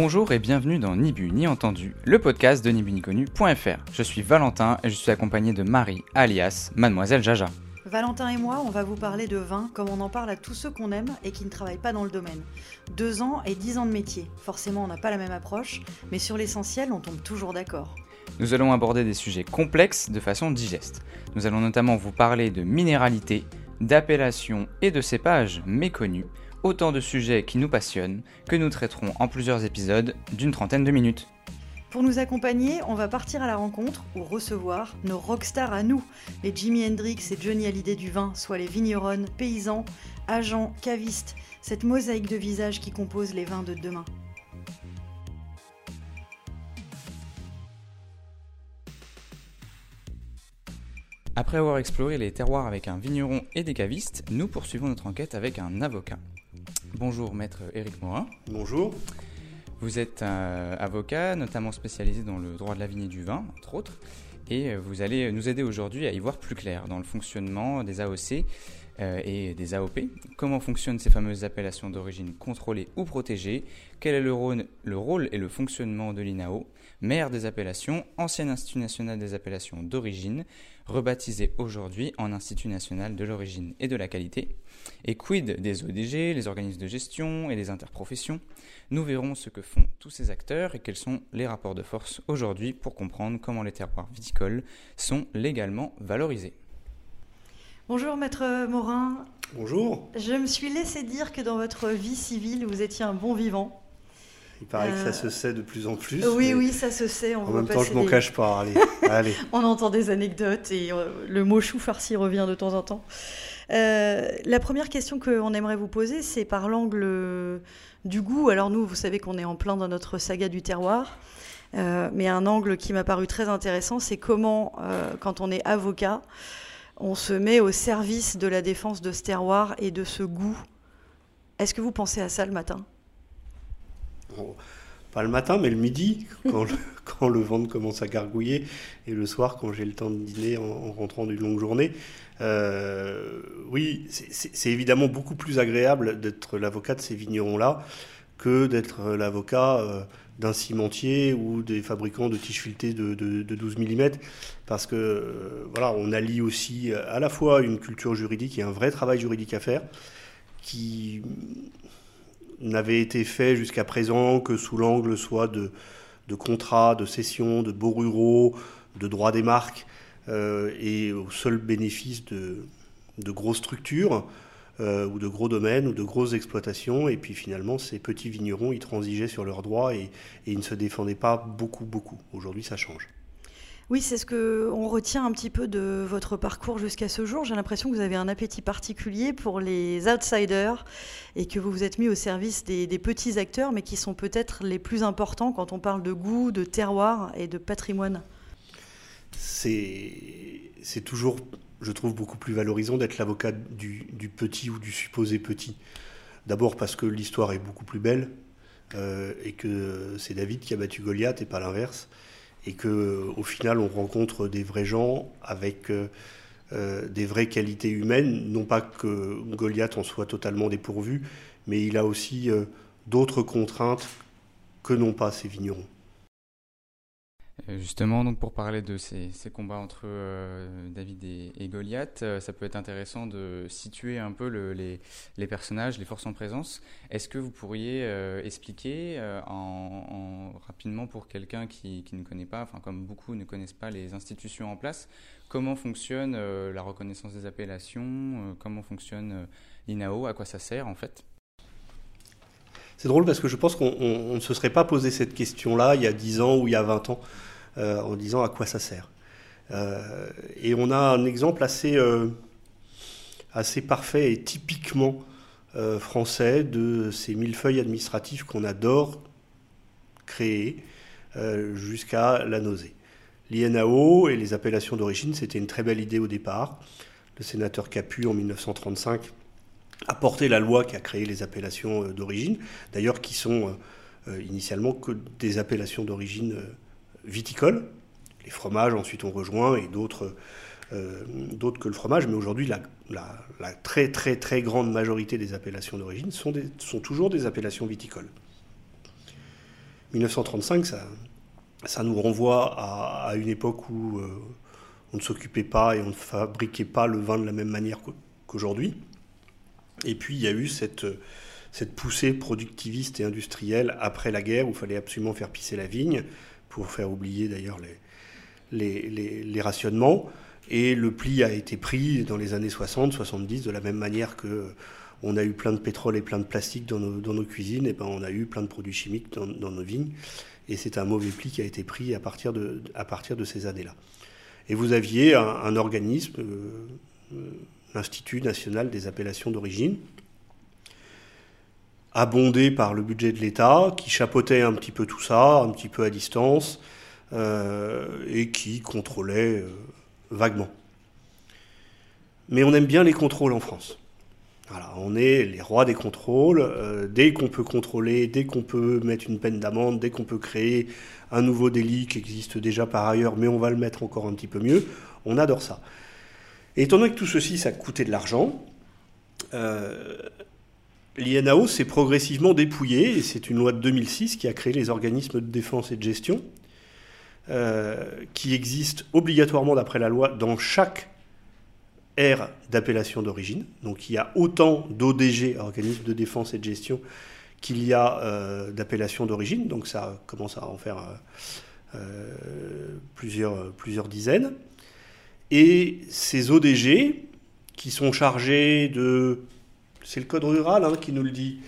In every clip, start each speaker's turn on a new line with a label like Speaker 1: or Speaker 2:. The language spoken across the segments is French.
Speaker 1: Bonjour et bienvenue dans Ni Bu Ni Entendu, le podcast de nibuniconnu.fr. Je suis Valentin et je suis accompagné de Marie, alias Mademoiselle Jaja.
Speaker 2: Valentin et moi, on va vous parler de vin comme on en parle à tous ceux qu'on aime et qui ne travaillent pas dans le domaine. Deux ans et dix ans de métier. Forcément, on n'a pas la même approche, mais sur l'essentiel, on tombe toujours d'accord.
Speaker 1: Nous allons aborder des sujets complexes de façon digeste. Nous allons notamment vous parler de minéralité, d'appellation et de cépages méconnus, autant de sujets qui nous passionnent, que nous traiterons en plusieurs épisodes d'une trentaine de minutes.
Speaker 2: Pour nous accompagner, on va partir à la rencontre ou recevoir nos rockstars à nous, les Jimi Hendrix et Johnny Hallyday du vin, soit les vignerons, paysans, agents, cavistes, cette mosaïque de visages qui compose les vins de demain.
Speaker 1: Après avoir exploré les terroirs avec un vigneron et des cavistes, nous poursuivons notre enquête avec un avocat. Bonjour maître Éric Morin.
Speaker 3: Bonjour.
Speaker 1: Vous êtes euh, avocat, notamment spécialisé dans le droit de la vigne et du vin, entre autres, et euh, vous allez nous aider aujourd'hui à y voir plus clair dans le fonctionnement des AOC euh, et des AOP. Comment fonctionnent ces fameuses appellations d'origine contrôlée ou protégée Quel est le rôle, le rôle et le fonctionnement de l'INAO Maire des appellations, ancien Institut national des appellations d'origine, rebaptisé aujourd'hui en Institut national de l'origine et de la qualité. Et quid des ODG, les organismes de gestion et des interprofessions? Nous verrons ce que font tous ces acteurs et quels sont les rapports de force aujourd'hui pour comprendre comment les terroirs viticoles sont légalement valorisés.
Speaker 2: Bonjour maître Morin.
Speaker 3: Bonjour.
Speaker 2: Je me suis laissé dire que dans votre vie civile, vous étiez un bon vivant.
Speaker 3: Il paraît que ça se sait de plus en plus.
Speaker 2: Oui, oui, ça se sait.
Speaker 3: On en même temps, je m'en cache pas. Allez, allez.
Speaker 2: on entend des anecdotes et euh, le mot chou farci revient de temps en temps. Euh, la première question qu'on aimerait vous poser, c'est par l'angle du goût. Alors nous, vous savez qu'on est en plein dans notre saga du terroir. Euh, mais un angle qui m'a paru très intéressant, c'est comment, quand on est avocat, on se met au service de la défense de ce terroir et de ce goût. Est-ce que vous pensez à ça le matin?
Speaker 3: Pas le matin, mais le midi, quand le, quand le ventre commence à gargouiller, et le soir, quand j'ai le temps de dîner en, rentrant d'une longue journée. Euh, oui, c'est évidemment beaucoup plus agréable d'être l'avocat de ces vignerons-là que d'être l'avocat euh, d'un cimentier ou des fabricants de tiges filetées de, 12 mm, parce que euh, voilà, on allie aussi à la fois une culture juridique et un vrai travail juridique à faire, qui n'avait été fait jusqu'à présent que sous l'angle soit de, contrats, de cessions, de beaux ruraux, de droits des marques, euh, et au seul bénéfice de, de grosses structures euh, ou de gros domaines ou de grosses exploitations. Et puis finalement, ces petits vignerons, ils transigeaient sur leurs droits et ils ne se défendaient pas beaucoup, beaucoup. Aujourd'hui, ça change.
Speaker 2: Oui, c'est ce que on retient un petit peu de votre parcours jusqu'à ce jour. J'ai l'impression que vous avez un appétit particulier pour les outsiders et que vous vous êtes mis au service des, petits acteurs, mais qui sont peut-être les plus importants quand on parle de goût, de terroir et de patrimoine.
Speaker 3: C'est toujours, je trouve, beaucoup plus valorisant d'être l'avocat du, petit ou du supposé petit. D'abord parce que l'histoire est beaucoup plus belle euh, et que c'est David qui a battu Goliath et pas l'inverse et que au final on rencontre des vrais gens avec euh, euh, des vraies qualités humaines. Non pas que Goliath en soit totalement dépourvu, mais il a aussi euh, d'autres contraintes que n'ont pas ces vignerons.
Speaker 1: Euh, justement, donc pour parler de ces, combats entre David et, Goliath, ça peut être intéressant de situer un peu les, personnages, les forces en présence. Est-ce que vous pourriez expliquer en, rapidement pour quelqu'un qui, ne connaît pas, enfin comme beaucoup ne connaissent pas les institutions en place, comment fonctionne euh, la reconnaissance des appellations, euh, comment fonctionne euh, l'INAO, à quoi ça sert en fait?
Speaker 3: C'est drôle parce que je pense qu'on ne se serait pas posé cette question-là il y a 10 ans ou il y a 20 ans en disant à quoi ça sert. et on a un exemple assez, assez parfait et typiquement français de ces millefeuilles administratifs qu'on adore créer jusqu'à la nausée. L'INAO et les appellations d'origine, c'était une très belle idée au départ. Le sénateur Capu, en 1935, a porté la loi qui a créé les appellations euh, d'origine, d'ailleurs qui sont euh, euh, initialement que des appellations d'origine Les fromages ensuite ont rejoint et d'autres d'autres que le fromage, mais aujourd'hui la, très très très grande majorité des appellations d'origine sont, sont toujours des appellations viticoles. 1935, ça, ça nous renvoie à, une époque où on ne s'occupait pas et on ne fabriquait pas le vin de la même manière qu'aujourd'hui. Et puis il y a eu cette, cette poussée productiviste et industrielle après la guerre où il fallait absolument faire pisser la vigne pour faire oublier d'ailleurs les, rationnements. Et le pli a été pris dans les années 60, 70, de la même manière que on a eu plein de pétrole et plein de plastique dans nos, cuisines, et ben on a eu plein de produits chimiques dans, nos vignes. Et c'est un mauvais pli qui a été pris à partir de, à partir de ces années-là. Et vous aviez un, organisme, euh, l'Institut national des appellations d'origine, abondé par le budget de l'État, qui chapeautait un petit peu tout ça, un petit peu à distance, euh, et qui contrôlait euh, vaguement. Mais on aime bien les contrôles en France. On est les rois des contrôles. Euh, dès qu'on peut contrôler, dès qu'on peut mettre une peine d'amende, dès qu'on peut créer un nouveau délit qui existe déjà par ailleurs, mais on va le mettre encore un petit peu mieux, on adore ça. Et étant donné que tout ceci, ça coûtait de l'argent, l'INAO s'est progressivement dépouillé, et c'est une loi de 2006 qui a créé les organismes de défense et de gestion, euh, qui existent obligatoirement d'après la loi dans chaque R d'appellation d'origine. Donc il y a autant d'ODG, organismes de défense et de gestion, qu'il y a euh, d'appellations d'origine. Donc ça commence à en faire euh, euh, plusieurs, plusieurs dizaines. Et ces ODG, qui sont chargés de... C'est le code rural hein, qui nous le dit.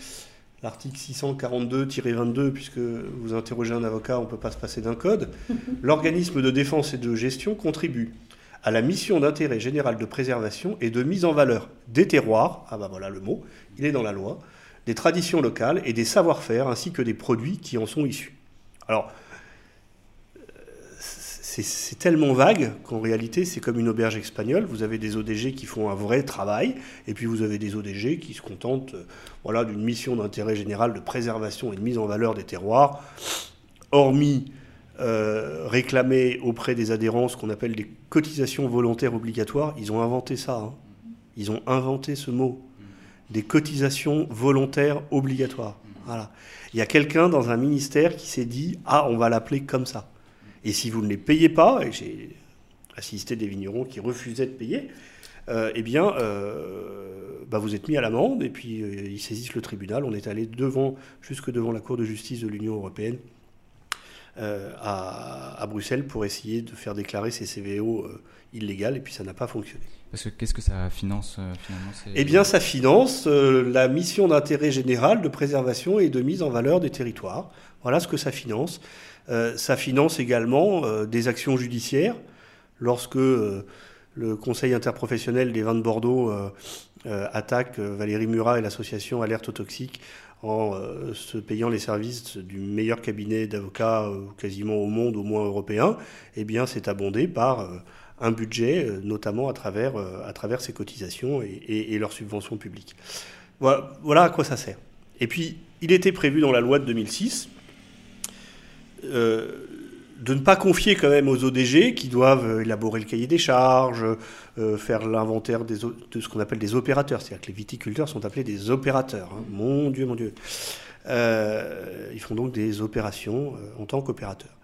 Speaker 3: L'article 642-22, puisque vous interrogez un avocat, on ne peut pas se passer d'un code. L'organisme de défense et de gestion contribue à la mission d'intérêt général de préservation et de mise en valeur des terroirs, ah bah voilà le mot, il est dans la loi, des traditions locales et des savoir-faire ainsi que des produits qui en sont issus. Alors, c'est tellement vague qu'en réalité c'est comme une auberge espagnole. Vous avez des ODG qui font un vrai travail et puis vous avez des ODG qui se contentent voilà, d'une mission d'intérêt général de préservation et de mise en valeur des terroirs, hormis euh, réclamer auprès des adhérents ce qu'on appelle des cotisations volontaires obligatoires. Ils ont inventé ça. Hein. Ils ont inventé ce mot. Des cotisations volontaires obligatoires. Il y a quelqu'un dans un ministère qui s'est dit Ah, on va l'appeler comme ça. Et si vous ne les payez pas, et j'ai assisté des vignerons qui refusaient de payer, euh, eh bien, euh, bah vous êtes mis à l'amende et puis ils saisissent le tribunal. On est allé devant, jusque devant la Cour de justice de l'Union européenne euh, à, Bruxelles pour essayer de faire déclarer ces CVO euh, illégales et puis ça n'a pas fonctionné.
Speaker 1: Parce que qu'est-ce que ça finance euh, finalement
Speaker 3: Eh bien, ça finance la mission d'intérêt général de préservation et de mise en valeur des territoires. Voilà ce que ça finance. Ça finance également des actions judiciaires lorsque le Conseil interprofessionnel des vins de Bordeaux attaque Valérie Murat et l'association Alerte aux toxiques en euh, se payant les services du meilleur cabinet d'avocats euh, quasiment au monde, au moins européen, eh bien c'est abondé par euh, un budget, notamment à travers, à travers ses cotisations et, leurs subventions publiques. Voilà, à quoi ça sert. Et puis, il était prévu dans la loi de 2006 de ne pas confier quand même aux ODG qui doivent euh, élaborer le cahier des charges, euh, faire l'inventaire de ce qu'on appelle des opérateurs. C'est-à-dire que les viticulteurs sont appelés des opérateurs. Hein. Mon Dieu, mon Dieu. Euh, ils font donc des opérations en tant qu'opérateurs.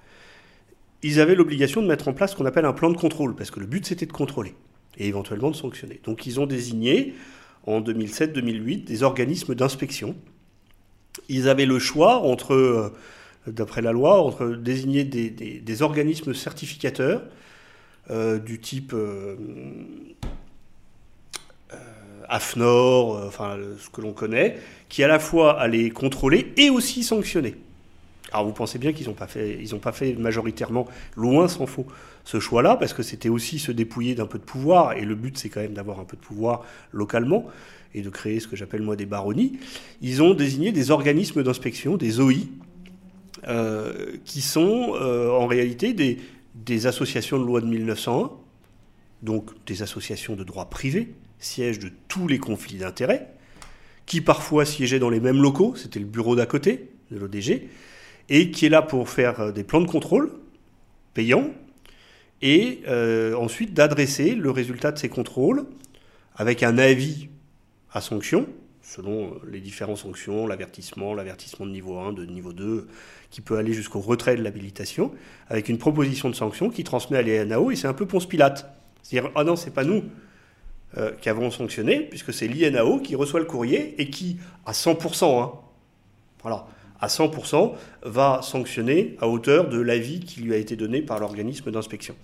Speaker 3: Ils avaient l'obligation de mettre en place ce qu'on appelle un plan de contrôle, parce que le but c'était de contrôler et éventuellement de sanctionner. Donc ils ont désigné en 2007-2008 des organismes d'inspection. Ils avaient le choix entre d'après la loi, entre désigner des, organismes certificateurs euh, du type euh, euh, AFNOR, enfin ce que l'on connaît, qui à la fois allaient contrôler et aussi sanctionner. Alors vous pensez bien qu'ils n'ont pas fait, ils pas fait majoritairement, loin s'en faut, ce choix-là, parce que c'était aussi se dépouiller d'un peu de pouvoir, et le but c'est quand même d'avoir un peu de pouvoir localement et de créer ce que j'appelle moi des baronnies. Ils ont désigné des organismes d'inspection, des OI, euh, qui sont euh, en réalité des, associations de loi de 1901, donc des associations de droit privé, sièges de tous les conflits d'intérêts, qui parfois siégeaient dans les mêmes locaux, c'était le bureau d'à côté de l'ODG, et qui est là pour faire euh, des plans de contrôle payants, et ensuite d'adresser le résultat de ces contrôles avec un avis à sanction selon les différentes sanctions, l'avertissement, l'avertissement de niveau 1, de niveau 2, qui peut aller jusqu'au retrait de l'habilitation, avec une proposition de sanction qui transmet à l'INAO, et c'est un peu Ponce Pilate. C'est-à-dire, ah non, c'est pas nous euh, qui avons sanctionné, puisque c'est l'INAO qui reçoit le courrier et qui, à 100%, hein, à 100%, va sanctionner à hauteur de l'avis qui lui a été donné par l'organisme d'inspection.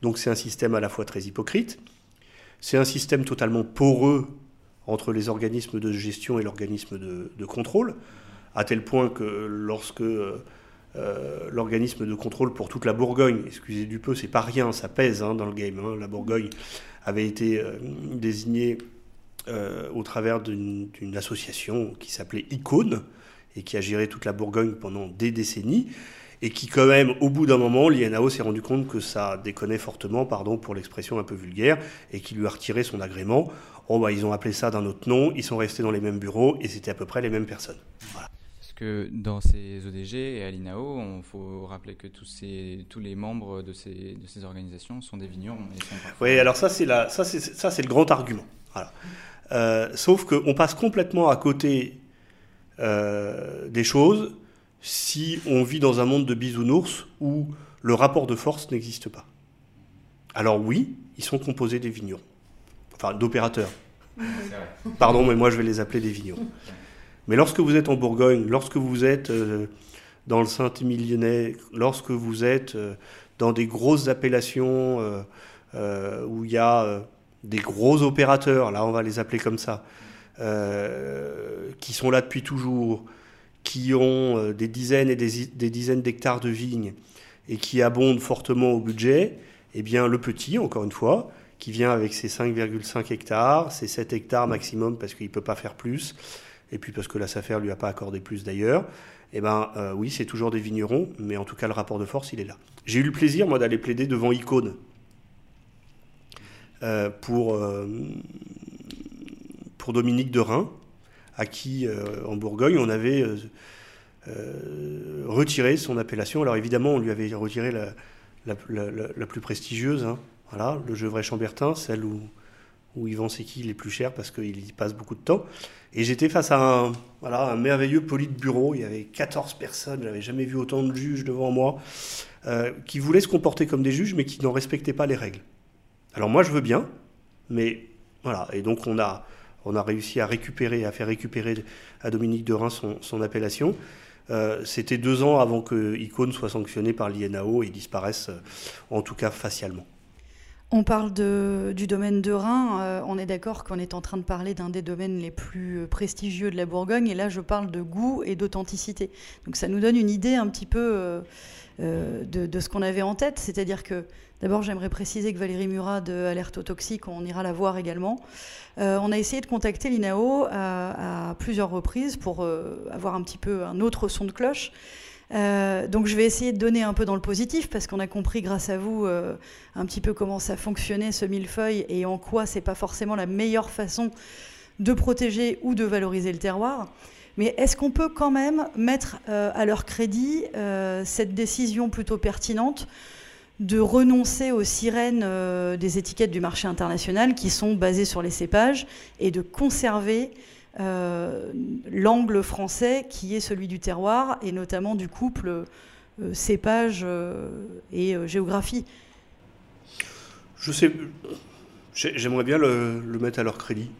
Speaker 3: Donc c'est un système à la fois très hypocrite, c'est un système totalement poreux entre les organismes de gestion et l'organisme de, contrôle, à tel point que lorsque euh, euh, l'organisme de contrôle pour toute la Bourgogne, excusez du peu, c'est pas rien, ça pèse hein, dans le game, hein, la Bourgogne avait été euh, désignée au travers d'une association qui s'appelait Icône et qui a géré toute la Bourgogne pendant des décennies et qui quand même, au bout d'un moment, l'INAO s'est rendu compte que ça déconnait fortement, pardon pour l'expression un peu vulgaire, et qui lui a retiré son agrément. Oh, bah, ils ont appelé ça d'un autre nom, ils sont restés dans les mêmes bureaux, et c'était à peu près les mêmes personnes. Voilà.
Speaker 1: Parce que dans ces ODG et à l'INAO, il faut rappeler que tous, ces, tous les membres de ces, de ces organisations sont des vignerons.
Speaker 3: Oui, alors ça c'est, la, ça, c'est, ça, c'est le grand argument. Voilà. Euh, sauf qu'on passe complètement à côté euh, des choses si on vit dans un monde de bisounours où le rapport de force n'existe pas. Alors oui, ils sont composés des vignerons, enfin d'opérateurs. Pardon, mais moi je vais les appeler des vignerons. Mais lorsque vous êtes en Bourgogne, lorsque vous êtes euh, dans le Saint-Émilionnais, lorsque vous êtes euh, dans des grosses appellations euh, où il y a des gros opérateurs, là on va les appeler comme ça, qui sont là depuis toujours, qui ont euh, des dizaines et des, dizaines d'hectares de vignes et qui abondent fortement au budget, eh bien le petit, encore une fois, qui vient avec ses 5,5 hectares, ses 7 hectares maximum parce qu'il ne peut pas faire plus, et puis parce que la SAFER lui a pas accordé plus d'ailleurs, eh ben euh, oui, c'est toujours des vignerons, mais en tout cas le rapport de force, il est là. J'ai eu le plaisir, moi, d'aller plaider devant Icône euh, pour, pour Dominique de Rhin, à qui, euh, en Bourgogne, on avait euh, euh, retiré son appellation. Alors évidemment, on lui avait retiré la, plus prestigieuse, hein. voilà, le Gevrey Chambertin, celle où, où Yvan qui est plus cher parce qu'il y passe beaucoup de temps. Et j'étais face à un, voilà, un merveilleux bureau. Il y avait 14 personnes, j'avais jamais vu autant de juges devant moi, qui voulaient se comporter comme des juges, mais qui n'en respectaient pas les règles. Alors moi, je veux bien, mais voilà. Et donc on a, on a réussi à récupérer, à faire récupérer à Dominique de son, son appellation. Euh, c'était deux ans avant que Icône soit sanctionné par l'INAO et disparaisse, euh, en tout cas facialement.
Speaker 2: On parle du domaine de Rhin. Euh, on est d'accord qu'on est en train de parler d'un des domaines les plus prestigieux de la Bourgogne. Et là, je parle de goût et d'authenticité. Donc ça nous donne une idée un petit peu de, de, ce qu'on avait en tête. C'est-à-dire que D'abord, j'aimerais préciser que Valérie Murat de Alerte Toxique, on ira la voir également. Euh, on a essayé de contacter l'INAO à, plusieurs reprises pour euh, avoir un petit peu un autre son de cloche. Euh, donc je vais essayer de donner un peu dans le positif parce qu'on a compris grâce à vous un petit peu comment ça fonctionnait ce millefeuille et en quoi c'est pas forcément la meilleure façon de protéger ou de valoriser le terroir. Mais est-ce qu'on peut quand même mettre à leur crédit cette décision plutôt pertinente de renoncer aux sirènes euh, des étiquettes du marché international qui sont basées sur les cépages et de conserver euh, l'angle français qui est celui du terroir et notamment du couple euh, cépage et géographie.
Speaker 3: Je sais, j'aimerais bien le, mettre à leur crédit.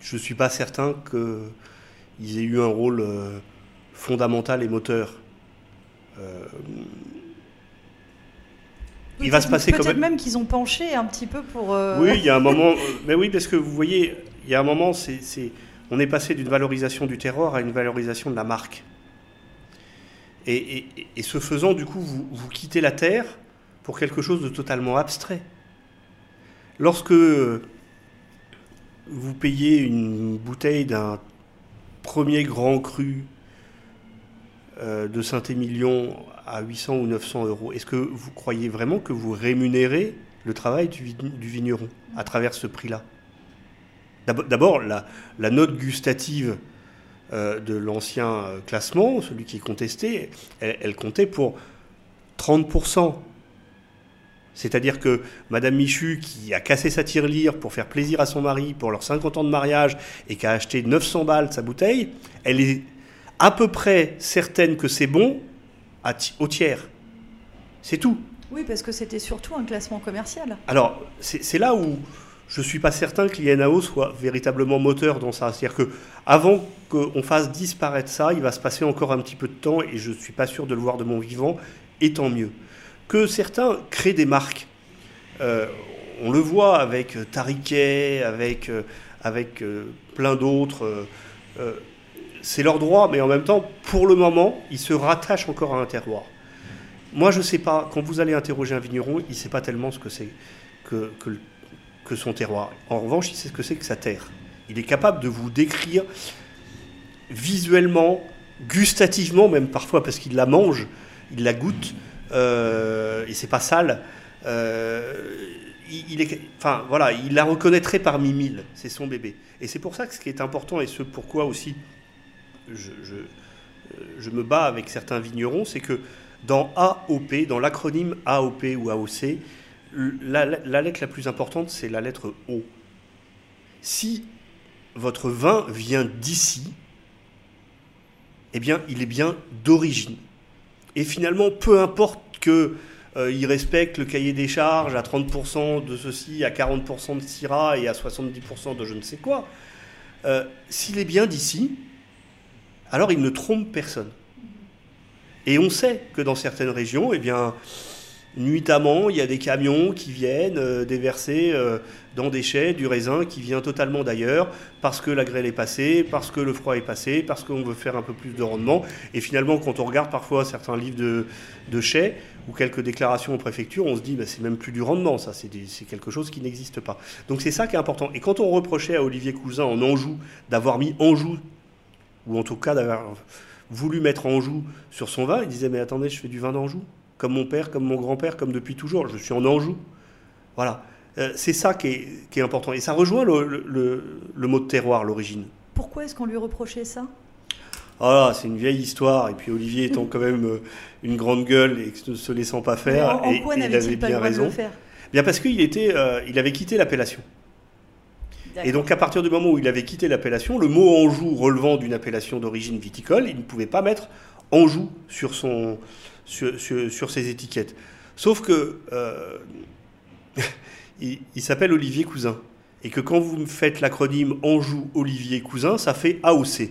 Speaker 3: Je ne suis pas certain qu'ils aient eu un rôle fondamental et moteur
Speaker 2: il va se passer Peut-être même qu'ils ont penché un petit peu pour.
Speaker 3: Euh, oui, il y a un moment. Euh, mais oui, parce que vous voyez, il y a un moment, on est passé d'une valorisation du terroir à une valorisation de la marque. Et, ce faisant, du coup, vous, vous, quittez la terre pour quelque chose de totalement abstrait. Lorsque vous payez une bouteille d'un premier grand cru euh, de Saint-Émilion à 800 ou 900 euros, est-ce que vous croyez vraiment que vous rémunérez le travail du, vigneron à travers ce prix-là? D'abord, la, note gustative euh, de l'ancien euh, classement, celui qui est contesté, elle, comptait pour 30%. C'est-à-dire que Madame Michu, qui a cassé sa tirelire pour faire plaisir à son mari pour leurs 50 ans de mariage et qui a acheté 900 balles sa bouteille, elle est à peu près certaine que c'est bon au tiers. C'est tout.
Speaker 2: Oui, parce que c'était surtout un classement commercial.
Speaker 3: Alors, c'est là où je ne suis pas certain que l'INAO soit véritablement moteur dans ça. C'est-à-dire que avant qu'on fasse disparaître ça, il va se passer encore un petit peu de temps et je ne suis pas sûr de le voir de mon vivant, et tant mieux. Que certains créent des marques. Euh, on le voit avec Tariquet, avec, euh, avec euh, plein d'autres. c'est leur droit, mais en même temps, pour le moment, ils se rattachent encore à un terroir. Moi, je ne sais pas, quand vous allez interroger un vigneron, il ne sait pas tellement ce que c'est que, que, que son terroir. En revanche, il sait ce que c'est que sa terre. Il est capable de vous décrire visuellement, gustativement, même parfois parce qu'il la mange, il la goûte, euh, et c'est pas sale. Euh, il, est, enfin voilà, il la reconnaîtrait parmi mille. C'est son bébé. Et c'est pour ça que ce qui est important et ce pourquoi aussi je, je, je me bats avec certains vignerons, c'est que dans AOP, dans l'acronyme AOP ou AOC, la, lettre la plus importante, c'est la lettre O. Si votre vin vient d'ici, eh bien, il est bien d'origine. Et finalement, peu importe qu'il euh, respecte le cahier des charges à 30% de ceci, à 40% de Syrah et à 70% de je ne sais quoi, euh, s'il est bien d'ici, alors il ne trompe personne. Et on sait que dans certaines régions, eh bien, nuitamment, il y a des camions qui viennent euh, déverser euh, dans des chais du raisin qui vient totalement d'ailleurs, parce que la grêle est passée, parce que le froid est passé, parce qu'on veut faire un peu plus de rendement. Et finalement, quand on regarde parfois certains livres de, de chais ou quelques déclarations aux préfectures, on se dit, bah, c'est même plus du rendement, ça, c'est quelque chose qui n'existe pas. Donc c'est ça qui est important. Et quand on reprochait à Olivier Cousin en Anjou d'avoir mis Anjou, ou en tout cas d'avoir voulu mettre Anjou sur son vin, il disait mais attendez, je fais du vin d'Anjou, comme mon père, comme mon grand-père, comme depuis toujours, je suis en Anjou. Voilà, euh, c'est ça qui est, important. Et ça rejoint le, mot de terroir, l'origine.
Speaker 2: Pourquoi est-ce qu'on lui reprochait ça?
Speaker 3: Ah, c'est une vieille histoire. Et puis Olivier étant quand même euh, une grande gueule et ne se laissant pas faire,
Speaker 2: et, il avait bien raison.
Speaker 3: Bien parce qu'il était, euh, il avait quitté l'appellation. Et donc à partir du moment où il avait quitté l'appellation, le mot Anjou relevant d'une appellation d'origine viticole, il ne pouvait pas mettre Anjou sur, son, sur, ses étiquettes. Sauf que euh, il, s'appelle Olivier Cousin. Et que quand vous faites l'acronyme Anjou Olivier Cousin, ça fait AOC.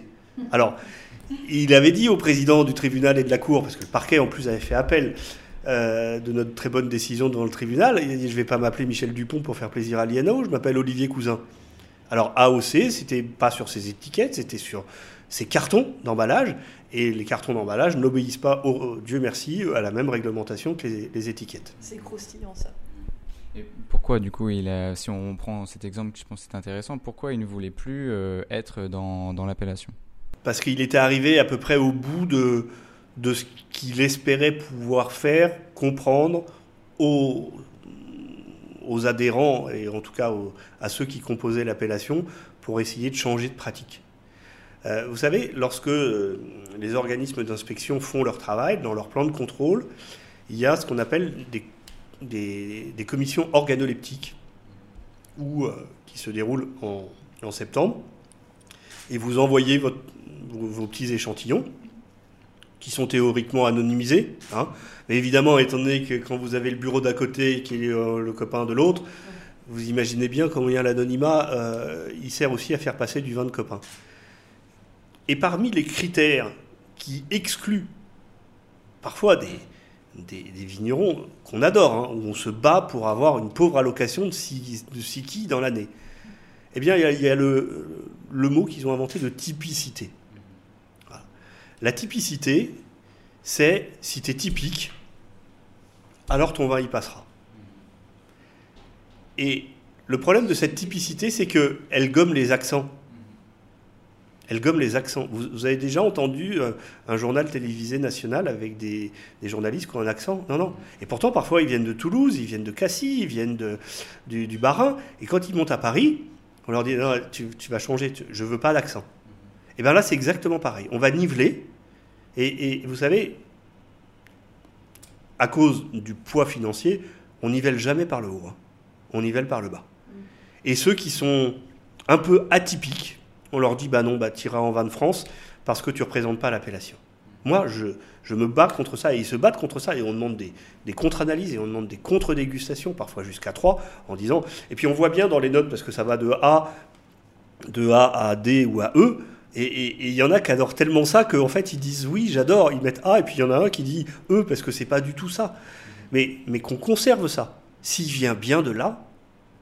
Speaker 3: Alors, il avait dit au président du tribunal et de la cour, parce que le parquet en plus avait fait appel euh, de notre très bonne décision devant le tribunal, il a dit Je ne vais pas m'appeler Michel Dupont pour faire plaisir à l'INO, je m'appelle Olivier Cousin. Alors AOC, c'était pas sur ses étiquettes, c'était sur ses cartons d'emballage. Et les cartons d'emballage n'obéissent pas, au, Dieu merci, à la même réglementation que les, étiquettes.
Speaker 2: C'est croustillant ça.
Speaker 1: Et pourquoi, du coup, il a, si on prend cet exemple, je pense que c'est intéressant, pourquoi il ne voulait plus euh, être dans, dans l'appellation?
Speaker 3: Parce qu'il était arrivé à peu près au bout de, de ce qu'il espérait pouvoir faire, comprendre aux aux adhérents et en tout cas à ceux qui composaient l'appellation pour essayer de changer de pratique. Euh, vous savez, lorsque euh, les organismes d'inspection font leur travail, dans leur plan de contrôle, il y a ce qu'on appelle des, commissions organoleptiques euh, qui se déroulent en, septembre. Et vous envoyez vos, petits échantillons qui sont théoriquement anonymisés. Hein, mais évidemment, étant donné que quand vous avez le bureau d'à côté qui est le copain de l'autre, vous imaginez bien a l'anonymat, il sert aussi à faire passer du vin de copain. Et parmi les critères qui excluent parfois des, des, vignerons qu'on adore, hein, où on se bat pour avoir une pauvre allocation de, siki dans l'année, eh bien, il y a, le, le, mot qu'ils ont inventé de typicité. La typicité, c'est si tu es typique, alors ton vin y passera. Et le problème de cette typicité, c'est qu'elle gomme les accents. Elle gomme les accents. Vous, avez déjà entendu euh, un, journal télévisé national avec des, journalistes qui ont un accent? Non, non. Et pourtant, parfois, ils viennent de Toulouse, ils viennent de Cassis, ils viennent du, Bas-Rhin. Et quand ils montent à Paris, on leur dit non, tu, vas changer, je ne veux pas d'accent. Et bien là, c'est exactement pareil. On va niveler et, vous savez, à cause du poids financier, on nivelle jamais par le haut, hein. on nivelle par le bas. Et ceux qui sont un peu atypiques, on leur dit bah non, bah t'iras en vin de France parce que tu représentes pas l'appellation. Moi, je, je, me bats contre ça et ils se battent contre ça et on demande des, des contre-analyses et on demande des contre-dégustations, parfois jusqu'à 3, en disant. Et puis on voit bien dans les notes, parce que ça va de A, de A à D ou à E, et il y en a qui adorent tellement ça qu'en fait ils disent oui, j'adore, ils mettent A, et puis il y en a un qui dit E parce que c'est pas du tout ça. Mais, mais qu'on conserve ça. S'il vient bien de là,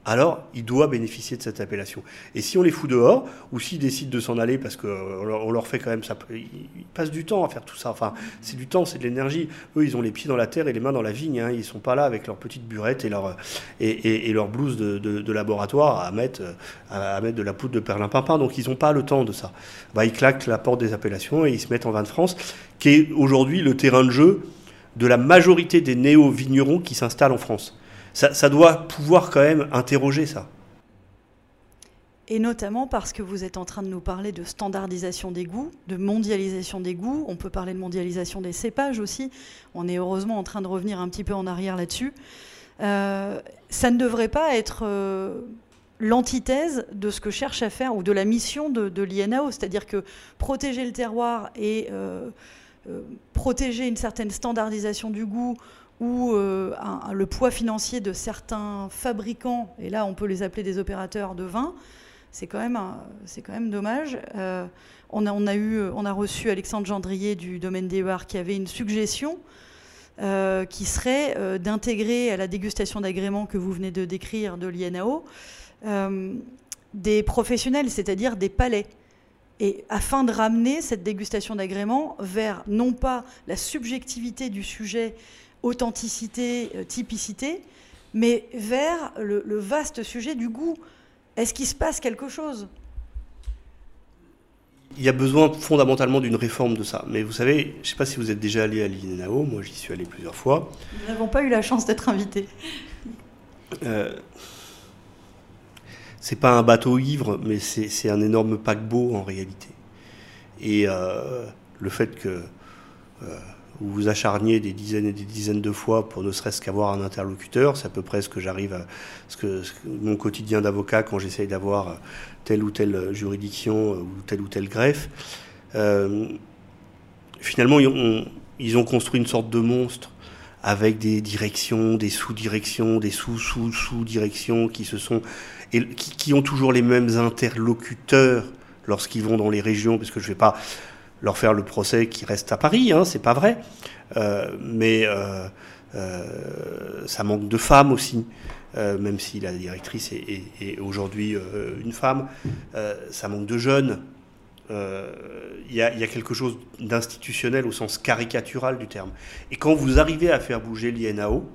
Speaker 3: alors il doit bénéficier de cette appellation. Et si on les fout dehors, ou s'ils décident de s'en aller parce qu'on on leur fait quand même ça, ils passent du temps à faire tout ça. Enfin, c'est du temps, c'est de l'énergie. Eux, ils ont les pieds dans la terre et les mains dans la vigne. Hein. Ils sont pas là avec leur petite burette et leur et, blouse de, laboratoire à mettre à, mettre de la poudre de perlimpinpin. Donc ils n'ont pas le temps de ça. Bah, ils claquent la porte des appellations et ils se mettent en vin de France, qui est aujourd'hui le terrain de jeu de la majorité des néo-vignerons qui s'installent en France ça, doit pouvoir quand même interroger ça.
Speaker 2: Et notamment parce que vous êtes en train de nous parler de standardisation des goûts, de mondialisation des goûts. On peut parler de mondialisation des cépages aussi. On est heureusement en train de revenir un petit peu en arrière là-dessus. Euh, ça ne devrait pas être euh, l'antithèse de ce que cherche à faire ou de la mission de, l'INAO, c'est-à-dire que protéger le terroir et euh, protéger une certaine standardisation du goût où euh, le poids financier de certains fabricants, et là on peut les appeler des opérateurs de vin, c'est quand même, quand même dommage. Euh, on, a, on, a eu, on a reçu Alexandre Gendrier du domaine des bars qui avait une suggestion euh, qui serait d'intégrer à la dégustation d'agréments que vous venez de décrire de l'INAO des professionnels, c'est-à-dire des palais. Et afin de ramener cette dégustation d'agréments vers non pas la subjectivité du sujet authenticité, euh, typicité, mais vers le, vaste sujet du goût. Est-ce qu'il se passe quelque chose?
Speaker 3: Il y a besoin fondamentalement d'une réforme de ça. Mais vous savez, je ne sais pas si vous êtes déjà allé à l'INAO, moi j'y suis allé plusieurs fois.
Speaker 2: Nous n'avons pas eu la chance d'être invités.
Speaker 3: Euh, c'est pas un bateau ivre, mais c'est un énorme paquebot en réalité. Et euh, le fait que euh, vous vous acharniez des dizaines et des dizaines de fois pour ne serait-ce qu'avoir un interlocuteur. C'est à peu près ce que j'arrive à. Ce que, mon quotidien d'avocat quand j'essaye d'avoir telle ou telle juridiction ou tel ou tel greffe. Euh, finalement, ils ont, construit une sorte de monstre avec des directions, des sous-directions, des sous-sous-sous-directions qui se sont. Et qui, ont toujours les mêmes interlocuteurs lorsqu'ils vont dans les régions, parce que je ne vais pas leur faire le procès qui reste à Paris, hein, c'est pas vrai. Euh, mais euh, euh, ça manque de femmes aussi, même si la directrice est, aujourd'hui une femme. ça manque de jeunes. Il y, a quelque chose d'institutionnel au sens caricatural du terme. Et quand vous arrivez à faire bouger l'INAO,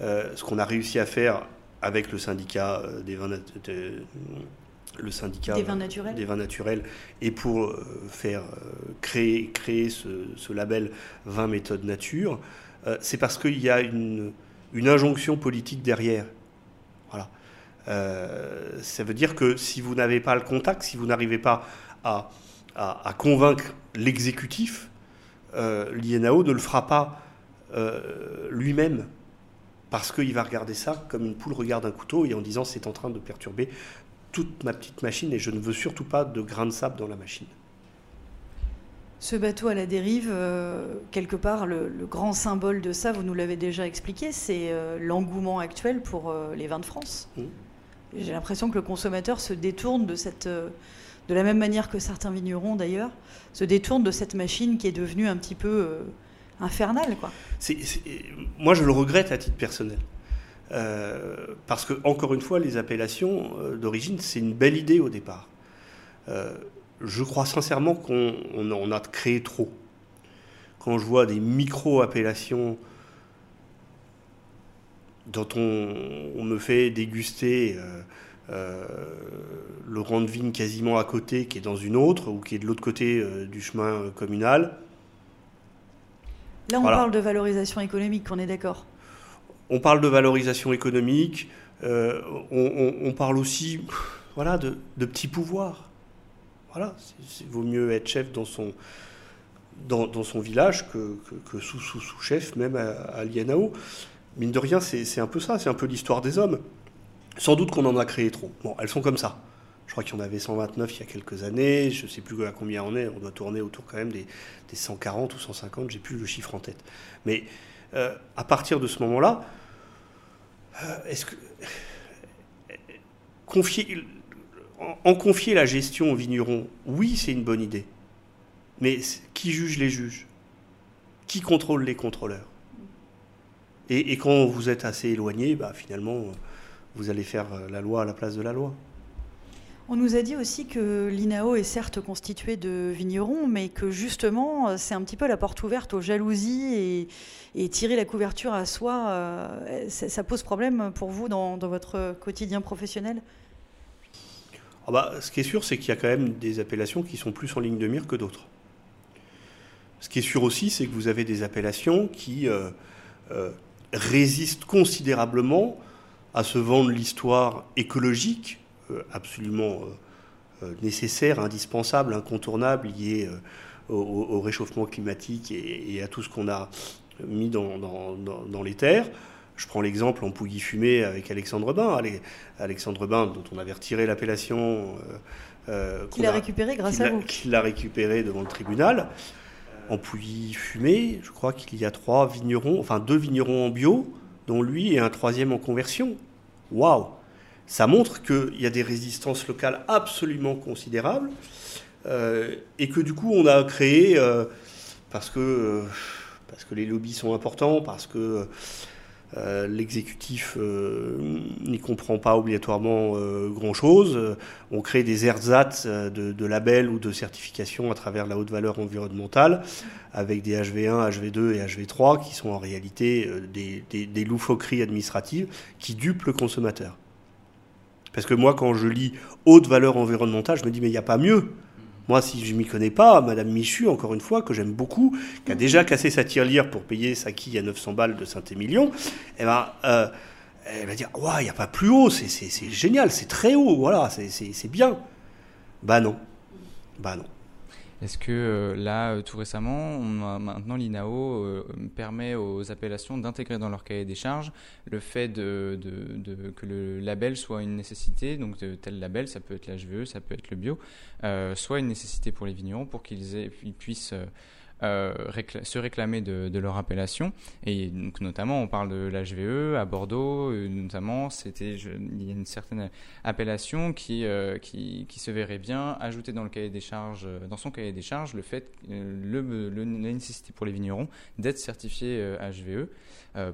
Speaker 3: ce qu'on a réussi à faire avec le syndicat des vins le syndicat
Speaker 2: des vins naturels,
Speaker 3: des vins naturels et pour euh, faire euh, créer, créer ce, label 20 méthodes nature, euh, c'est parce qu'il y a une, une, injonction politique derrière. Voilà. ça veut dire que si vous n'avez pas le contact, si vous n'arrivez pas à, à, convaincre l'exécutif, l'INAO ne le fera pas lui-même parce qu'il va regarder ça comme une poule regarde un couteau et en disant c'est en train de perturber toute ma petite machine et je ne veux surtout pas de grains de sable dans la machine.
Speaker 2: Ce bateau à la dérive, euh, quelque part, le, grand symbole de ça, vous nous l'avez déjà expliqué, c'est euh, l'engouement actuel pour euh, les vins de France. Mmh. J'ai l'impression que le consommateur se détourne de cette, de la même manière que certains vignerons d'ailleurs, se détourne de cette machine qui est devenue un petit peu infernale. Quoi.
Speaker 3: moi, je le regrette à titre personnel. Euh, parce que, encore une fois, les appellations euh, d'origine, c'est une belle idée au départ. Euh, je crois sincèrement qu'on en a créé trop. Quand je vois des micro-appellations dont on, me fait déguster le rang de vigne quasiment à côté, qui est dans une autre, ou qui est de l'autre côté du chemin communal.
Speaker 2: Là, on parle de valorisation économique, on est d'accord
Speaker 3: on parle de valorisation économique, euh, on, parle aussi voilà, de, petits pouvoirs. Voilà, il vaut mieux être chef dans son, dans, son village que, sous, sous, sous, chef même à, à l'INAO. mine de rien, c'est un peu ça, c'est un peu l'histoire des hommes. Sans doute qu'on en a créé trop. Bon, elles sont comme ça. Je crois qu'il y en avait 129 il y a quelques années. Je ne sais plus à combien on est. On doit tourner autour quand même des, 140 ou 150. J'ai plus le chiffre en tête. Mais euh, à partir de ce moment-là, euh, est-ce que confier, en, confier la gestion aux vignerons, oui, c'est une bonne idée. Mais qui juge les juges? Qui contrôle les contrôleurs? Et, quand vous êtes assez éloigné, bah, finalement, vous allez faire la loi à la place de la loi.
Speaker 2: On nous a dit aussi que l'INAO est certes constitué de vignerons, mais que justement, c'est un petit peu la porte ouverte aux jalousies et, tirer la couverture à soi. Euh, ça, pose problème pour vous dans, votre quotidien professionnel?
Speaker 3: Ah bah, Ce qui est sûr, c'est qu'il y a quand même des appellations qui sont plus en ligne de mire que d'autres. Ce qui est sûr aussi, c'est que vous avez des appellations qui euh, euh, résistent considérablement à se vendre l'histoire écologique euh, absolument euh, euh, nécessaire, indispensable, incontournable, lié au, réchauffement climatique et, à tout ce qu'on a mis dans, dans, les terres. Je prends l'exemple en Pouilly fumé avec Alexandre Bain. Alexandre Bain, dont on avait retiré l'appellation.
Speaker 2: Euh, qu'il a, récupéré grâce à vous.
Speaker 3: Qu'il a récupéré devant le tribunal. En Pouilly fumé, je crois qu'il y a trois vignerons, enfin deux vignerons en bio, dont lui et un troisième en conversion. Waouh ça montre qu'il y a des résistances locales absolument considérables euh, et que du coup on a créé, euh, parce, que, euh, parce que les lobbies sont importants, parce que l'exécutif n'y comprend pas obligatoirement grand-chose, on crée des ersatz de, labels ou de certifications à travers la haute valeur environnementale avec des HV1, HV2 et HV3 qui sont en réalité des, des, des loufoqueries administratives qui dupent le consommateur. Parce que moi, quand je lis haute valeur environnementale, je me dis, mais il n'y a pas mieux. Moi, si je ne m'y connais pas, Madame Michu, encore une fois, que j'aime beaucoup, qui a déjà cassé sa tirelire pour payer sa quille à 900 balles de Saint-Émilion, eh ben, euh, elle va dire, il n'y a pas plus haut, c'est génial, c'est très haut, voilà, c'est bien. Bah non. Bah non.
Speaker 1: Est-ce que euh, là, euh, tout récemment, maintenant l'INAO euh, permet aux appellations d'intégrer dans leur cahier des charges le fait de, que le label soit une nécessité, donc tel label, ça peut être l'HVE, ça peut être le bio, soit une nécessité pour les vignerons pour qu'ils puissent euh, se réclamer de, leur appellation. Et donc, notamment, on parle de l'HVE à Bordeaux, euh, notamment, il y a une certaine appellation qui, euh, qui, qui, se verrait bien ajouter dans le cahier des charges, dans son cahier des charges, le fait, le, la nécessité pour les vignerons d'être certifiés HVE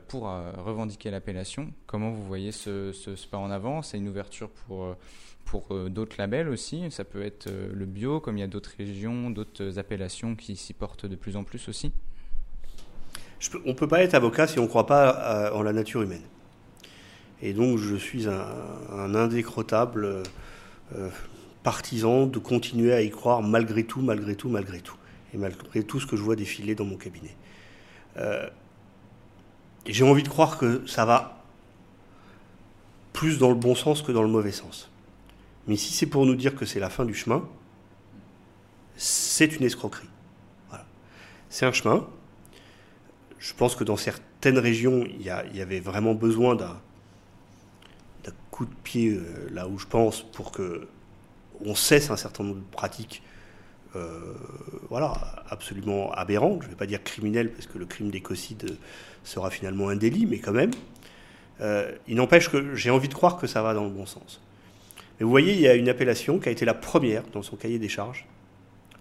Speaker 1: pour revendiquer l'appellation. Comment vous voyez ce, ce, ce pas en avant? C'est une ouverture pour pour euh, d'autres labels aussi. Ça peut être euh, le bio, comme il y a d'autres régions, d'autres appellations qui s'y portent de plus en plus aussi.
Speaker 3: on ne peut pas être avocat si on ne croit pas en la nature humaine. Et donc je suis un, indécrottable euh, partisan de continuer à y croire malgré tout, malgré tout, malgré tout. Et malgré tout ce que je vois défiler dans mon cabinet. J'ai envie de croire que ça va plus dans le bon sens que dans le mauvais sens. Mais si c'est pour nous dire que c'est la fin du chemin, c'est une escroquerie. C'est un chemin. Je pense que dans certaines régions, il y, avait vraiment besoin d'un coup de pied euh, là où je pense pour que on cesse un certain nombre de pratiques euh, voilà, absolument aberrantes. Je ne vais pas dire criminelles parce que le crime d'écocide sera finalement un délit, mais quand même. Euh, il n'empêche que j'ai envie de croire que ça va dans le bon sens. Et vous voyez, il y a une appellation qui a été la première dans son cahier des charges,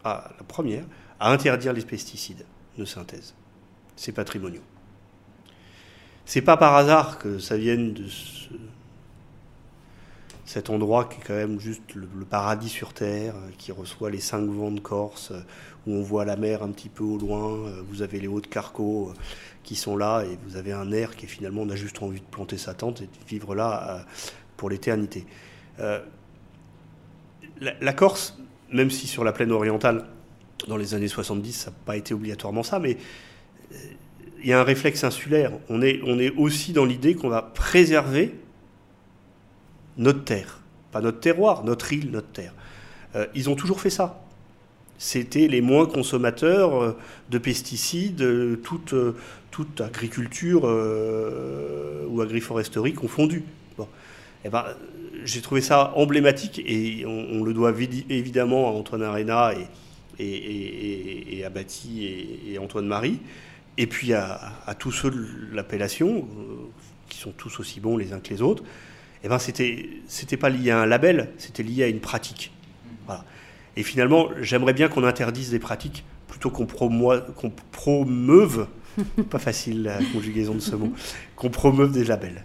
Speaker 3: à, la première, à interdire les pesticides de synthèse. C'est patrimoniaux. C'est pas par hasard que ça vienne de cet endroit qui est quand même juste le, paradis sur Terre, qui reçoit les cinq vents de Corse, où on voit la mer un petit peu au loin, vous avez les hauts de Carco qui sont là, et vous avez un air qui finalement, on a juste envie de planter sa tente et de vivre là euh, pour l'éternité. Euh, la, Corse, même si sur la plaine orientale, dans les années 70, ça n'a pas été obligatoirement ça, mais euh, il y a un réflexe insulaire. On est, on est aussi dans l'idée qu'on va préserver notre terre. Pas notre terroir, notre île, notre terre. Euh, ils ont toujours fait ça. c'était les moins consommateurs de pesticides, toute, toute agriculture ou agriforesterie confondue. Bon. Eh ben, j'ai trouvé ça emblématique et on, le doit évidemment à Antoine Arena et, et, et, à Bati et, Antoine Marie, et puis à, tous ceux de l'appellation, qui sont tous aussi bons les uns que les autres. Et eh ben c'était pas lié à un label, c'était lié à une pratique. Et finalement, j'aimerais bien qu'on interdise des pratiques plutôt qu'on qu'on promeuve, pas facile la conjugaison de ce mot, qu'on promeuve des labels.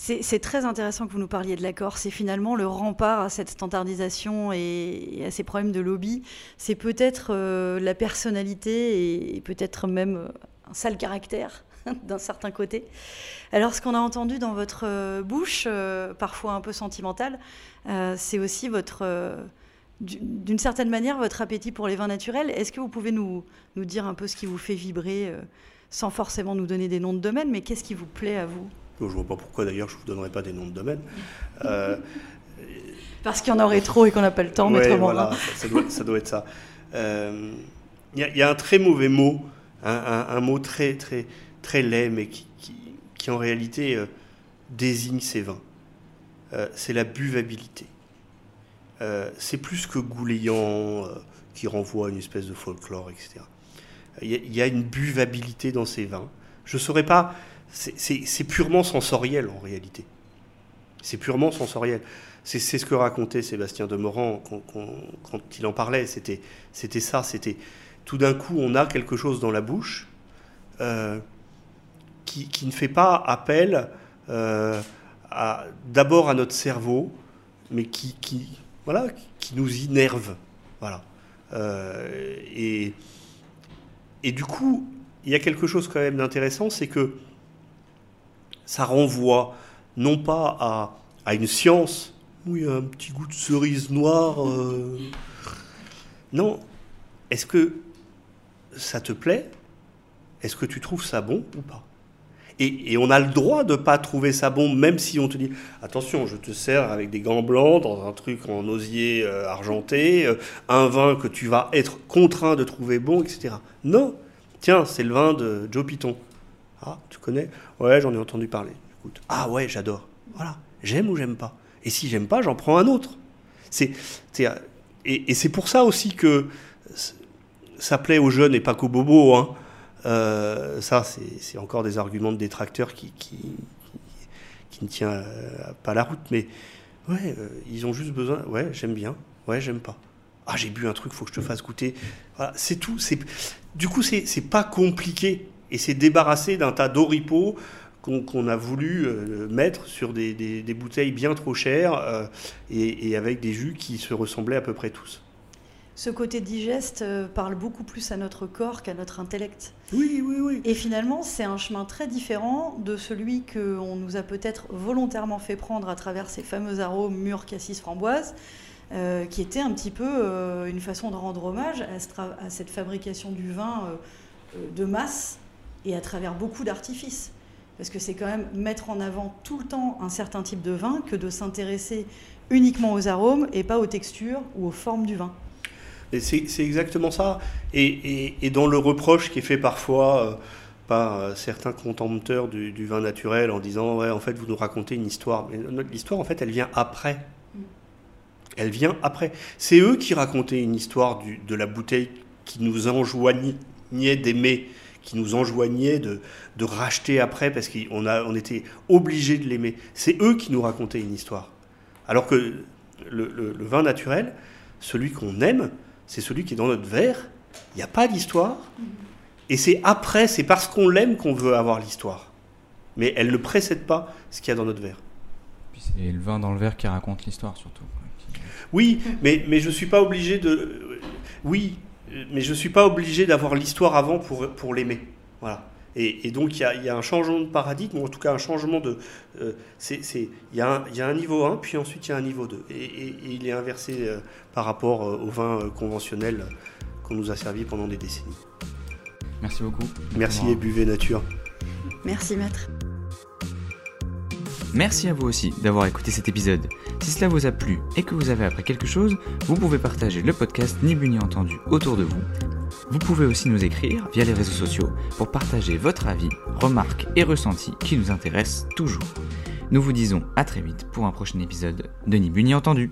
Speaker 2: C'est très intéressant que vous nous parliez de l'accord. C'est finalement le rempart à cette standardisation et, à ces problèmes de lobby. C'est peut-être euh, la personnalité et, peut-être même euh, un sale caractère d'un certain côté. Alors, ce qu'on a entendu dans votre euh, bouche, parfois un peu sentimentale, c'est aussi votre, d'une certaine manière, votre appétit pour les vins naturels. Est-ce que vous pouvez nous, nous, dire un peu ce qui vous fait vibrer, sans forcément nous donner des noms de domaine, mais qu'est-ce qui vous plaît à vous?
Speaker 3: Je ne vois pas pourquoi d'ailleurs je ne vous donnerai pas des noms de domaine. Euh,
Speaker 2: Parce qu'il y en aurait trop et qu'on n'a pas le temps,
Speaker 3: ouais, voilà, ça, doit, ça, doit, être ça. Il euh, y, a un très mauvais mot, un, mot très, très, très laid, mais qui, qui, en réalité euh, désigne ces vins. c'est la buvabilité. c'est plus que goulayant qui renvoie à une espèce de folklore, etc. Il y, a une buvabilité dans ces vins. Je ne saurais pas c'est purement sensoriel en réalité. C'est purement sensoriel. C'est ce que racontait Sébastien Demorand quand il en parlait. C'était ça. C'était tout d'un coup, on a quelque chose dans la bouche euh, qui, ne fait pas appel euh, d'abord à notre cerveau, mais qui, qui, voilà, qui nous innerve. Voilà. Euh, et, et du coup, il y a quelque chose quand même d'intéressant, c'est que ça renvoie non pas à, une science, a un petit goût de cerise noire. Euh. Non. Est-ce que ça te plaît? Est-ce que tu trouves ça bon ou pas? Et, on a le droit de ne pas trouver ça bon, même si on te dit attention, je te sers avec des gants blancs, dans un truc en osier euh, argenté, euh, un vin que tu vas être contraint de trouver bon, etc. Non, tiens, c'est le vin de Joe Piton. Ah, tu connais? Ouais, j'en ai entendu parler. Ah ouais, j'adore. Voilà. J'aime ou j'aime pas? Et si j'aime pas, j'en prends un autre. C'est, et, c'est pour ça aussi que ça plaît aux jeunes et pas qu'aux bobos. Hein. Euh, ça, c'est encore des arguments de détracteurs qui, ne tient pas la route. Mais ouais, euh, ils ont juste besoin. Ouais, j'aime bien. Ouais, j'aime pas. Ah, j'ai bu un truc, faut que je te fasse goûter. Voilà, c'est tout. Du coup, c'est pas compliqué et s'est débarrassé d'un tas d'oripeaux qu'on a voulu euh, mettre sur des, bouteilles bien trop chères euh, et, avec des jus qui se ressemblaient à peu près tous.
Speaker 2: Ce côté digeste euh, parle beaucoup plus à notre corps qu'à notre intellect.
Speaker 3: Oui, oui, oui.
Speaker 2: Et finalement, c'est un chemin très différent de celui qu'on nous a peut-être volontairement fait prendre à travers ces fameux arômes mûrs, cassis, framboises, qui était un petit peu une façon de rendre hommage à, cette fabrication du vin de masse et à travers beaucoup d'artifices. Parce que c'est quand même mettre en avant tout le temps un certain type de vin que de s'intéresser uniquement aux arômes et pas aux textures ou aux formes du vin.
Speaker 3: C'est exactement ça. Et, et, dans le reproche qui est fait parfois euh, par euh, certains contempteurs du, vin naturel en disant Ouais, en fait, vous nous racontez une histoire. Mais l'histoire, en fait, elle vient après. Mm. Elle vient après. C'est eux qui racontaient une histoire du, de la bouteille qui nous enjoignait d'aimer qui nous enjoignaient de, de racheter après parce qu'on on était obligé de l'aimer. C'est eux qui nous racontaient une histoire. Alors que le, vin naturel, celui qu'on aime, c'est celui qui est dans notre verre. Il n'y a pas d'histoire. Et c'est après, c'est parce qu'on l'aime qu'on veut avoir l'histoire. Mais elle ne précède pas ce qu'il y a dans notre verre.
Speaker 1: C'est le vin dans le verre qui raconte l'histoire surtout.
Speaker 3: Oui, mais, mais je ne suis pas obligé de... Oui, mais je ne suis pas obligé d'avoir l'histoire avant pour, pour l'aimer. Voilà. Et, donc il y, a, un changement de paradigme, ou en tout cas un changement de... Euh, il y, a un niveau 1, puis ensuite il y a un niveau 2. Et, il est inversé euh, par rapport euh, au vin conventionnel qu'on nous a servi pendant des décennies.
Speaker 1: Merci beaucoup.
Speaker 3: Merci et buvez nature.
Speaker 2: Merci maître.
Speaker 1: Merci à vous aussi d'avoir écouté cet épisode. Si cela vous a plu et que vous avez appris quelque chose, vous pouvez partager le podcast Ni bu ni entendu autour de vous. Vous pouvez aussi nous écrire via les réseaux sociaux pour partager votre avis, remarques et ressentis qui nous intéressent toujours. Nous vous disons à très vite pour un prochain épisode de Ni bu ni entendu.